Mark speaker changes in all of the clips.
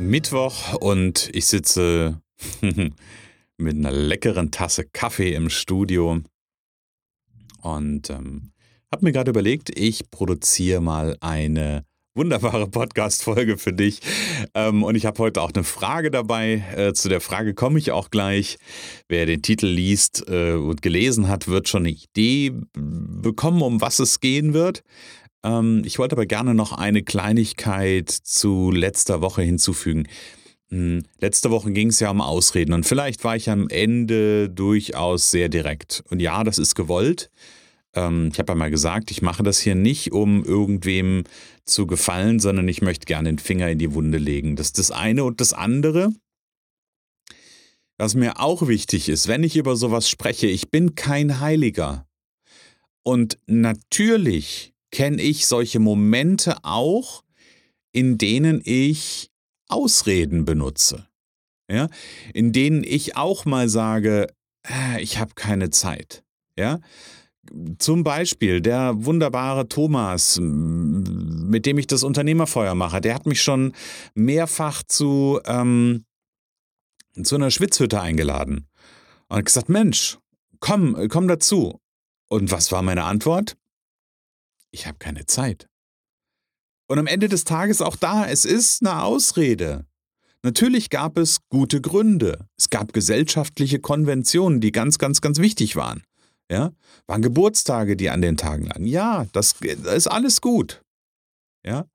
Speaker 1: Mittwoch und ich sitze mit einer leckeren Tasse Kaffee im Studio und ähm, habe mir gerade überlegt, ich produziere mal eine wunderbare Podcast-Folge für dich. Ähm, und ich habe heute auch eine Frage dabei. Äh, zu der Frage komme ich auch gleich. Wer den Titel liest äh, und gelesen hat, wird schon eine Idee bekommen, um was es gehen wird. Ähm, ich wollte aber gerne noch eine Kleinigkeit zu letzter Woche hinzufügen. Hm, letzte Woche ging es ja um Ausreden und vielleicht war ich am Ende durchaus sehr direkt. Und ja, das ist gewollt. Ähm, ich habe ja mal gesagt, ich mache das hier nicht, um irgendwem zu gefallen, sondern ich möchte gerne den Finger in die Wunde legen. Das ist das eine und das andere. Was mir auch wichtig ist, wenn ich über sowas spreche, ich bin kein Heiliger. Und natürlich kenne ich solche Momente auch, in denen ich Ausreden benutze. Ja? In denen ich auch mal sage, äh, ich habe keine Zeit. Ja? Zum Beispiel der wunderbare Thomas, mit dem ich das Unternehmerfeuer mache, der hat mich schon mehrfach zu, ähm, zu einer Schwitzhütte eingeladen und gesagt, Mensch, komm, komm dazu. Und was war meine Antwort? Ich habe keine Zeit. Und am Ende des Tages auch da, es ist eine Ausrede. Natürlich gab es gute Gründe. Es gab gesellschaftliche Konventionen, die ganz, ganz, ganz wichtig waren. Ja, waren Geburtstage, die an den Tagen lagen. Ja, das, das ist alles gut. Ja,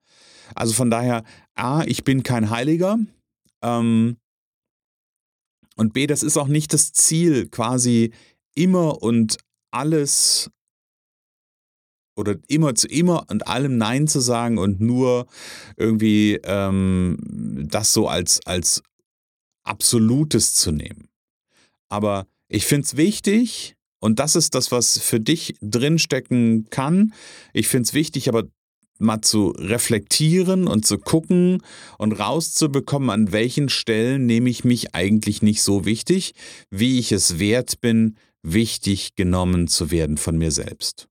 Speaker 1: also von daher, A, ich bin kein Heiliger. Ähm, und B, das ist auch nicht das Ziel, quasi immer und alles oder immer zu immer und allem Nein zu sagen und nur irgendwie ähm, das so als, als Absolutes zu nehmen. Aber ich finde es wichtig, und das ist das, was für dich drinstecken kann. Ich finde es wichtig, aber mal zu reflektieren und zu gucken und rauszubekommen, an welchen Stellen nehme ich mich eigentlich nicht so wichtig, wie ich es wert bin, wichtig genommen zu werden von mir selbst.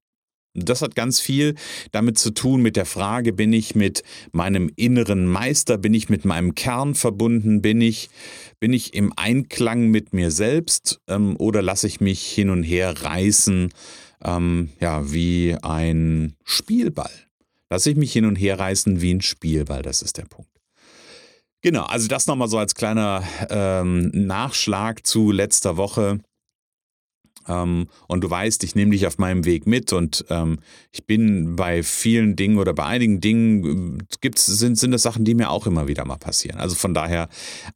Speaker 1: Das hat ganz viel damit zu tun mit der Frage, bin ich mit meinem inneren Meister, bin ich mit meinem Kern verbunden, bin ich, bin ich im Einklang mit mir selbst ähm, oder lasse ich mich hin und her reißen, ähm, ja, wie ein Spielball. Lasse ich mich hin und her reißen wie ein Spielball, das ist der Punkt. Genau, also das nochmal so als kleiner ähm, Nachschlag zu letzter Woche. Ähm, und du weißt, ich nehme dich auf meinem Weg mit und ähm, ich bin bei vielen Dingen oder bei einigen Dingen äh, gibt's, sind, sind das Sachen, die mir auch immer wieder mal passieren. Also von daher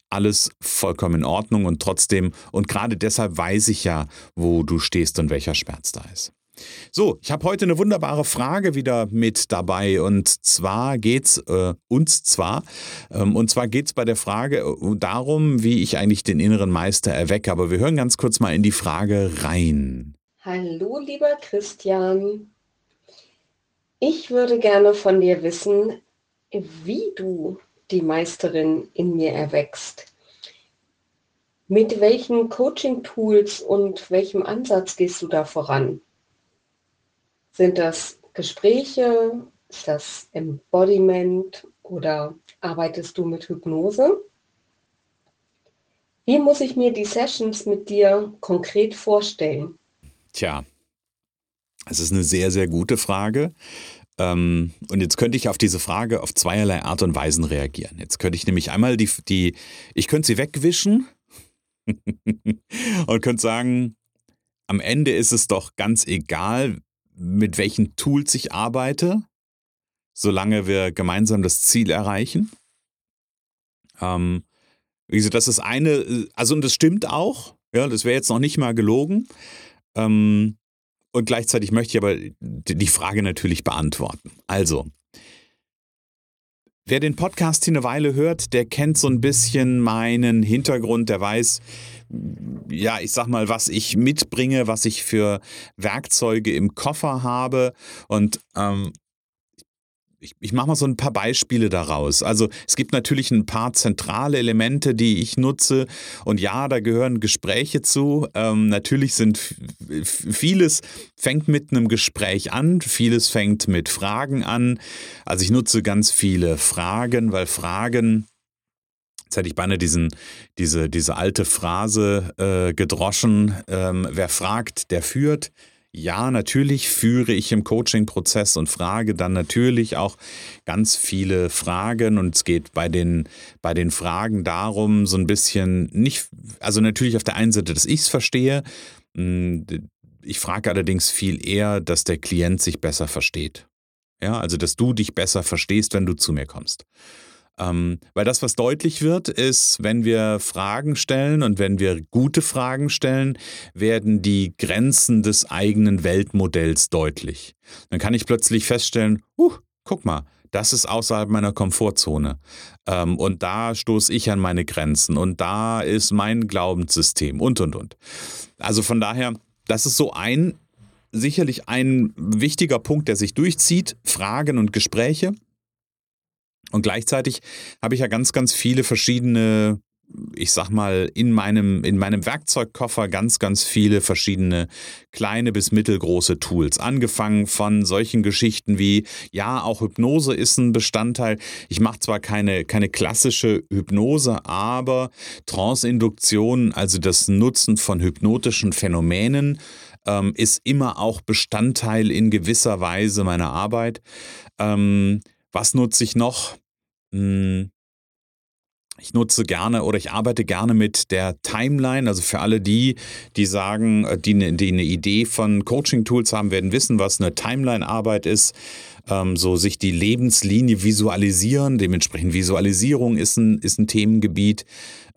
Speaker 1: alles vollkommen in Ordnung und trotzdem, und gerade deshalb weiß ich ja, wo du stehst und welcher Schmerz da ist. So, ich habe heute eine wunderbare Frage wieder mit dabei und zwar geht's äh, uns zwar ähm, und zwar geht's bei der Frage äh, darum, wie ich eigentlich den inneren Meister erwecke. Aber wir hören ganz kurz mal in die Frage rein.
Speaker 2: Hallo, lieber Christian. Ich würde gerne von dir wissen, wie du die Meisterin in mir erwächst. Mit welchen Coaching-Tools und welchem Ansatz gehst du da voran? Sind das Gespräche? Ist das Embodiment oder arbeitest du mit Hypnose? Wie muss ich mir die Sessions mit dir konkret vorstellen?
Speaker 1: Tja, es ist eine sehr, sehr gute Frage. Ähm, und jetzt könnte ich auf diese Frage auf zweierlei Art und Weisen reagieren. Jetzt könnte ich nämlich einmal die, die ich könnte sie wegwischen und könnte sagen, am Ende ist es doch ganz egal, mit welchen Tools ich arbeite, solange wir gemeinsam das Ziel erreichen. Ähm, wie gesagt, das ist eine, also und das stimmt auch, ja, das wäre jetzt noch nicht mal gelogen. Ähm, und gleichzeitig möchte ich aber die Frage natürlich beantworten. Also, Wer den Podcast hier eine Weile hört, der kennt so ein bisschen meinen Hintergrund, der weiß, ja, ich sag mal, was ich mitbringe, was ich für Werkzeuge im Koffer habe. Und ähm, ich, ich mache mal so ein paar Beispiele daraus. Also es gibt natürlich ein paar zentrale Elemente, die ich nutze. Und ja, da gehören Gespräche zu. Ähm, natürlich sind vieles fängt mit einem Gespräch an, vieles fängt mit Fragen an. Also ich nutze ganz viele Fragen, weil Fragen Jetzt hätte ich beinahe diesen, diese, diese alte Phrase äh, gedroschen, ähm, wer fragt, der führt. Ja, natürlich führe ich im Coaching-Prozess und frage dann natürlich auch ganz viele Fragen. Und es geht bei den, bei den Fragen darum, so ein bisschen nicht, also natürlich auf der einen Seite, dass ich es verstehe. Hm, ich frage allerdings viel eher, dass der Klient sich besser versteht. Ja, also dass du dich besser verstehst, wenn du zu mir kommst. Ähm, weil das, was deutlich wird, ist, wenn wir Fragen stellen und wenn wir gute Fragen stellen, werden die Grenzen des eigenen Weltmodells deutlich. Dann kann ich plötzlich feststellen, uh, guck mal, das ist außerhalb meiner Komfortzone. Ähm, und da stoße ich an meine Grenzen und da ist mein Glaubenssystem und, und, und. Also von daher, das ist so ein, sicherlich ein wichtiger Punkt, der sich durchzieht, Fragen und Gespräche. Und gleichzeitig habe ich ja ganz, ganz viele verschiedene, ich sag mal, in meinem, in meinem Werkzeugkoffer ganz, ganz viele verschiedene kleine bis mittelgroße Tools. Angefangen von solchen Geschichten wie, ja, auch Hypnose ist ein Bestandteil. Ich mache zwar keine, keine klassische Hypnose, aber Trance-Induktion, also das Nutzen von hypnotischen Phänomenen, ähm, ist immer auch Bestandteil in gewisser Weise meiner Arbeit. Ähm, was nutze ich noch? Hm, ich nutze gerne oder ich arbeite gerne mit der Timeline. Also für alle die, die sagen, äh, die, ne, die eine Idee von Coaching-Tools haben, werden wissen, was eine Timeline-Arbeit ist. Ähm, so sich die Lebenslinie visualisieren. Dementsprechend Visualisierung ist ein, ist ein Themengebiet,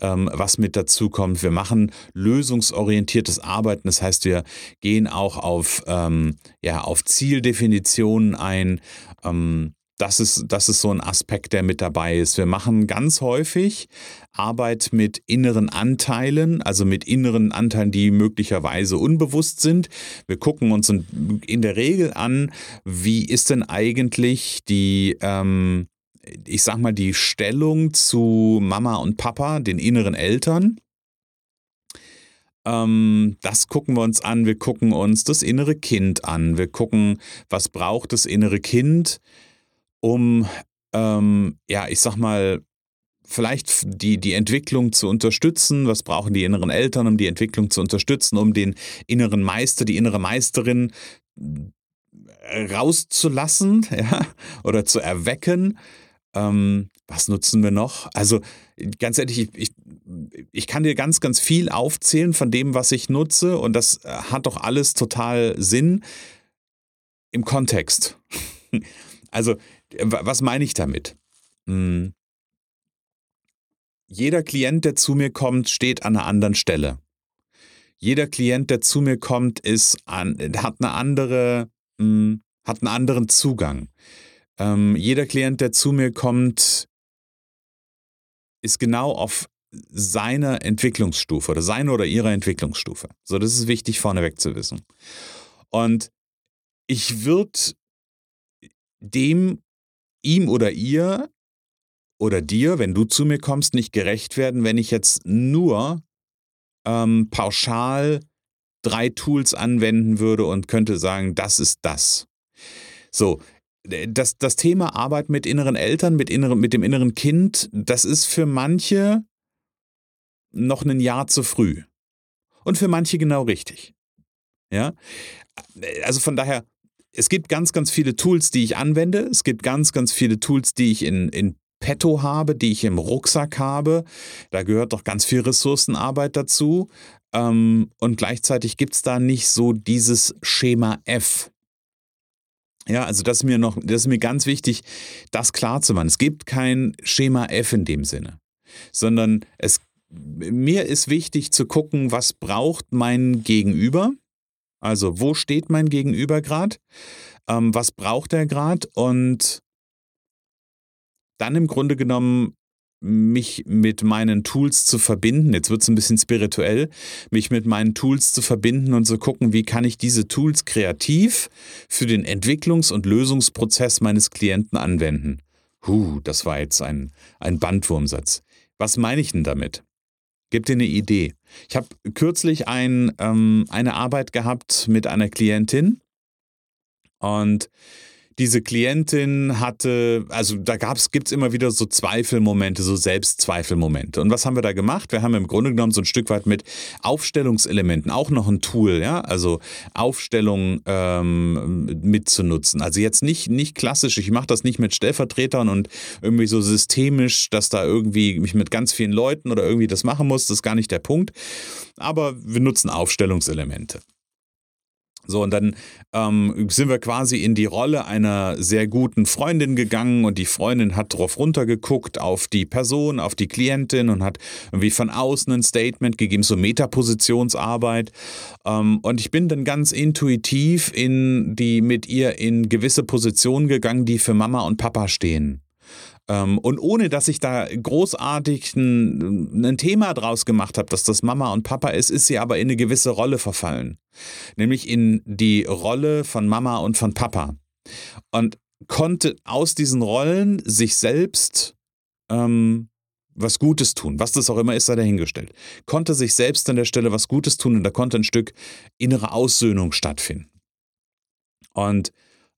Speaker 1: ähm, was mit dazu kommt. Wir machen lösungsorientiertes Arbeiten. Das heißt, wir gehen auch auf, ähm, ja, auf Zieldefinitionen ein. Das ist, das ist so ein Aspekt, der mit dabei ist. Wir machen ganz häufig Arbeit mit inneren Anteilen, also mit inneren Anteilen, die möglicherweise unbewusst sind. Wir gucken uns in der Regel an, wie ist denn eigentlich die, ähm, ich sag mal, die Stellung zu Mama und Papa, den inneren Eltern. Ähm, das gucken wir uns an. Wir gucken uns das innere Kind an. Wir gucken, was braucht das innere Kind um, ähm, ja, ich sag mal, vielleicht die, die Entwicklung zu unterstützen. Was brauchen die inneren Eltern, um die Entwicklung zu unterstützen, um den inneren Meister, die innere Meisterin äh, rauszulassen ja, oder zu erwecken. Ähm, was nutzen wir noch? Also ganz ehrlich, ich, ich, ich, kann dir ganz, ganz viel aufzählen von dem, was ich nutze und das äh, hat doch alles total Sinn im Kontext. Also was meine ich damit? Hm. Jeder Klient, der zu mir kommt, steht an einer anderen Stelle. Jeder Klient, der zu mir kommt, ist an, hat eine andere, hm, hat einen anderen Zugang. Ähm, jeder Klient, der zu mir kommt, ist genau auf seiner Entwicklungsstufe oder seine oder ihrer Entwicklungsstufe. So, das ist wichtig vorneweg zu wissen. Und ich würde dem ihm oder ihr oder dir, wenn du zu mir kommst, nicht gerecht werden, wenn ich jetzt nur ähm, pauschal drei Tools anwenden würde und könnte sagen, das ist das. So, das, das Thema Arbeit mit inneren Eltern, mit, inneren, mit dem inneren Kind, das ist für manche noch ein Jahr zu früh. Und für manche genau richtig. Ja, also von daher, es gibt ganz, ganz viele Tools, die ich anwende. Es gibt ganz, ganz viele Tools, die ich in, in petto habe, die ich im Rucksack habe. Da gehört doch ganz viel Ressourcenarbeit dazu. Ähm, und gleichzeitig gibt es da nicht so dieses Schema F. Ja, also das ist mir noch, das ist mir ganz wichtig, das klar zu machen. Es gibt kein Schema F in dem Sinne, sondern es, mir ist wichtig zu gucken, was braucht mein Gegenüber also wo steht mein Gegenüber gerade? Ähm, was braucht er gerade? Und dann im Grunde genommen mich mit meinen Tools zu verbinden, jetzt wird es ein bisschen spirituell, mich mit meinen Tools zu verbinden und zu gucken, wie kann ich diese Tools kreativ für den Entwicklungs- und Lösungsprozess meines Klienten anwenden. Huh, das war jetzt ein, ein Bandwurmsatz. Was meine ich denn damit? Gib dir eine Idee. Ich habe kürzlich ein, ähm, eine Arbeit gehabt mit einer Klientin und diese Klientin hatte, also da gibt es immer wieder so Zweifelmomente, so Selbstzweifelmomente. Und was haben wir da gemacht? Wir haben im Grunde genommen so ein Stück weit mit Aufstellungselementen, auch noch ein Tool, ja, also Aufstellung ähm, mitzunutzen. Also jetzt nicht, nicht klassisch, ich mache das nicht mit Stellvertretern und irgendwie so systemisch, dass da irgendwie mich mit ganz vielen Leuten oder irgendwie das machen muss, das ist gar nicht der Punkt. Aber wir nutzen Aufstellungselemente. So, und dann ähm, sind wir quasi in die Rolle einer sehr guten Freundin gegangen und die Freundin hat drauf runtergeguckt auf die Person, auf die Klientin und hat irgendwie von außen ein Statement gegeben, so Metapositionsarbeit. Ähm, und ich bin dann ganz intuitiv in die, mit ihr in gewisse Positionen gegangen, die für Mama und Papa stehen. Ähm, und ohne dass ich da großartig ein, Thema draus gemacht habe, dass das Mama und Papa ist, ist sie aber in eine gewisse Rolle verfallen. Nämlich in die Rolle von Mama und von Papa. Und konnte aus diesen Rollen sich selbst ähm, was Gutes tun, was das auch immer ist, sei dahingestellt. Konnte sich selbst an der Stelle was Gutes tun und da konnte ein Stück innere Aussöhnung stattfinden. Und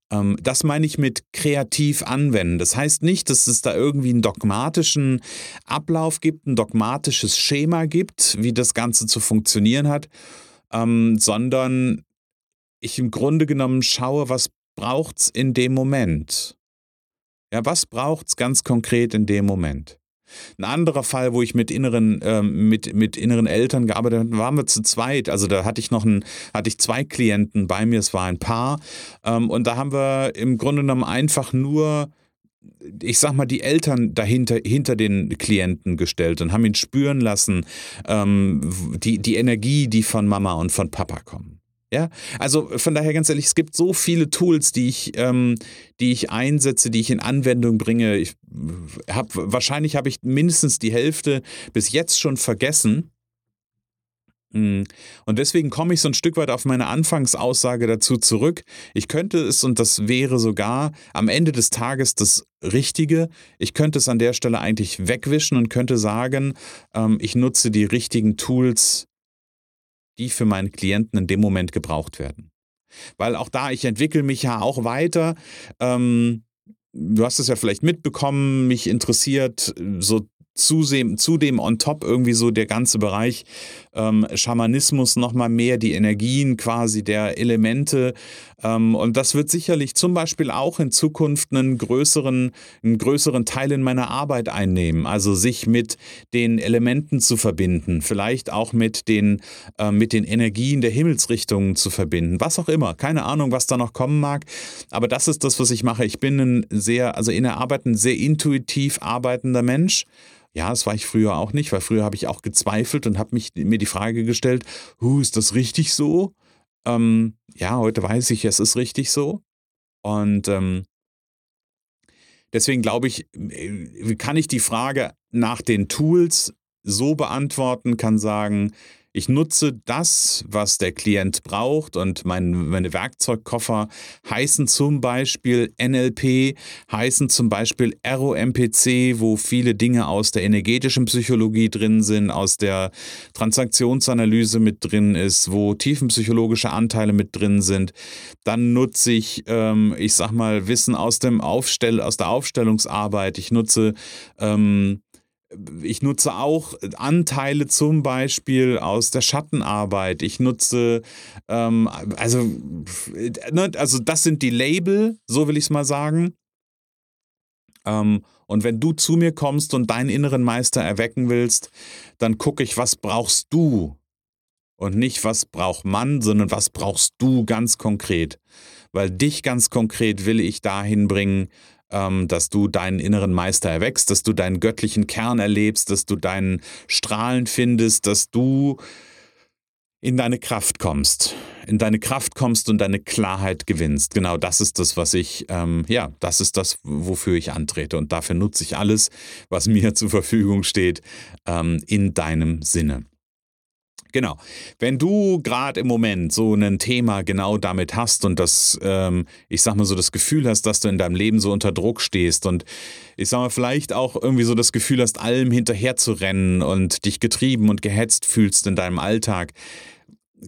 Speaker 1: das meine ich mit kreativ anwenden. Das heißt nicht, dass es da irgendwie einen dogmatischen Ablauf gibt, ein dogmatisches Schema gibt, wie das Ganze zu funktionieren hat, ähm, sondern ich im Grunde genommen schaue, was braucht es in dem Moment. Ja, was braucht es ganz konkret in dem Moment? Ein anderer Fall, wo ich mit inneren, ähm, mit, mit inneren Eltern gearbeitet habe, waren wir zu zweit. Also da hatte ich noch ein, hatte ich zwei Klienten bei mir, es war ein Paar. Ähm, und da haben wir im Grunde genommen einfach nur ich sag mal, die Eltern dahinter hinter den Klienten gestellt und haben ihn spüren lassen, ähm, die, die Energie, die von Mama und von Papa kommt. Ja, also von daher ganz ehrlich, es gibt so viele Tools, die ich, ähm, die ich einsetze, die ich in Anwendung bringe. Ich hab, wahrscheinlich habe ich mindestens die Hälfte bis jetzt schon vergessen. Hm. Und deswegen komme ich so ein Stück weit auf meine Anfangsaussage dazu zurück. Ich könnte es, und das wäre sogar am Ende des Tages das Richtige, ich könnte es an der Stelle eigentlich wegwischen und könnte sagen, ähm, ich nutze die richtigen Tools die für meinen Klienten in dem Moment gebraucht werden. Weil auch da, ich entwickle mich ja auch weiter. Ähm, du hast es ja vielleicht mitbekommen, mich interessiert so zudem, zudem on top irgendwie so der ganze Bereich ähm, Schamanismus nochmal mehr, die Energien quasi der Elemente. Ähm, und das wird sicherlich zum Beispiel auch in Zukunft einen größeren, einen größeren Teil in meiner Arbeit einnehmen. Also sich mit den Elementen zu verbinden, vielleicht auch mit den, äh, mit den Energien der Himmelsrichtungen zu verbinden. Was auch immer. Keine Ahnung, was da noch kommen mag. Aber das ist das, was ich mache. Ich bin ein sehr, also in der Arbeit ein sehr intuitiv arbeitender Mensch. Ja, das war ich früher auch nicht, weil früher habe ich auch gezweifelt und habe mich mir die Frage gestellt, huh, ist das richtig so? Ähm, ja, heute weiß ich, es ist richtig so. Und ähm, deswegen glaube ich, äh, kann ich die Frage nach den Tools so beantworten, kann sagen, ich nutze das, was der Klient braucht und mein, meine Werkzeugkoffer heißen zum Beispiel NLP, heißen zum Beispiel ROMPC, wo viele Dinge aus der energetischen Psychologie drin sind, aus der Transaktionsanalyse mit drin ist, wo tiefenpsychologische Anteile mit drin sind. Dann nutze ich, ähm, ich sag mal, Wissen aus, dem Aufstell aus der Aufstellungsarbeit. Ich nutze ähm, ich nutze auch Anteile zum Beispiel aus der Schattenarbeit. Ich nutze, ähm, also, ne, also das sind die Label, so will ich es mal sagen. Ähm, und wenn du zu mir kommst und deinen inneren Meister erwecken willst, dann gucke ich, was brauchst du? Und nicht, was braucht man, sondern was brauchst du ganz konkret. Weil dich ganz konkret will ich dahin bringen, ähm, dass du deinen inneren Meister erwächst, dass du deinen göttlichen Kern erlebst, dass du deinen Strahlen findest, dass du in deine Kraft kommst, in deine Kraft kommst und deine Klarheit gewinnst. Genau das ist das, was ich, ähm, ja, das ist das, wofür ich antrete. Und dafür nutze ich alles, was mir zur Verfügung steht, ähm, in deinem Sinne. Genau. Wenn du gerade im Moment so ein Thema genau damit hast und das, ähm, ich sag mal so, das Gefühl hast, dass du in deinem Leben so unter Druck stehst und ich sag mal, vielleicht auch irgendwie so das Gefühl hast, allem hinterher zu rennen und dich getrieben und gehetzt fühlst in deinem Alltag,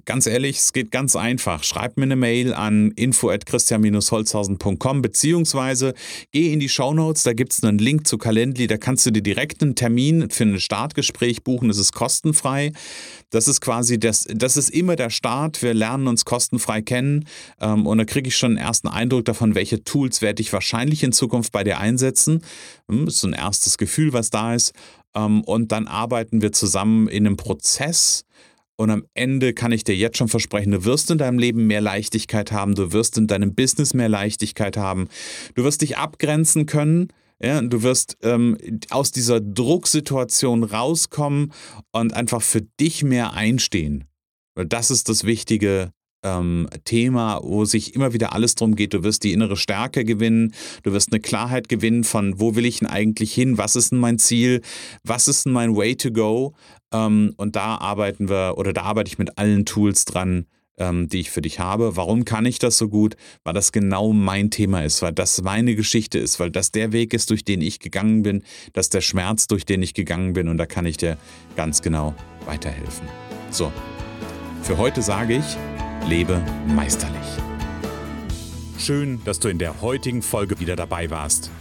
Speaker 1: ganz ehrlich, es geht ganz einfach. Schreib mir eine Mail an info@christian-holzhausen.com beziehungsweise geh in die Shownotes, da gibt es einen Link zu Calendly, da kannst du dir direkt einen Termin für ein Startgespräch buchen, das ist kostenfrei. Das ist quasi das, das ist immer der Start. Wir lernen uns kostenfrei kennen ähm, und da kriege ich schon einen ersten Eindruck davon, welche Tools werde ich wahrscheinlich in Zukunft bei dir einsetzen. Hm, das ist so ein erstes Gefühl, was da ist. Ähm, und dann arbeiten wir zusammen in einem Prozess, und am Ende kann ich dir jetzt schon versprechen, du wirst in deinem Leben mehr Leichtigkeit haben, du wirst in deinem Business mehr Leichtigkeit haben, du wirst dich abgrenzen können, ja, du wirst ähm, aus dieser Drucksituation rauskommen und einfach für dich mehr einstehen. Das ist das Wichtige ähm, Thema, wo sich immer wieder alles darum geht. Du wirst die innere Stärke gewinnen, du wirst eine Klarheit gewinnen von, wo will ich denn eigentlich hin, was ist denn mein Ziel, was ist denn mein Way to go. Ähm, und da arbeiten wir oder da arbeite ich mit allen Tools dran, ähm, die ich für dich habe. Warum kann ich das so gut? Weil das genau mein Thema ist, weil das meine Geschichte ist, weil das der Weg ist, durch den ich gegangen bin, das der Schmerz, durch den ich gegangen bin und da kann ich dir ganz genau weiterhelfen. So, für heute sage ich, lebe meisterlich. Schön, dass du in der heutigen Folge wieder dabei warst.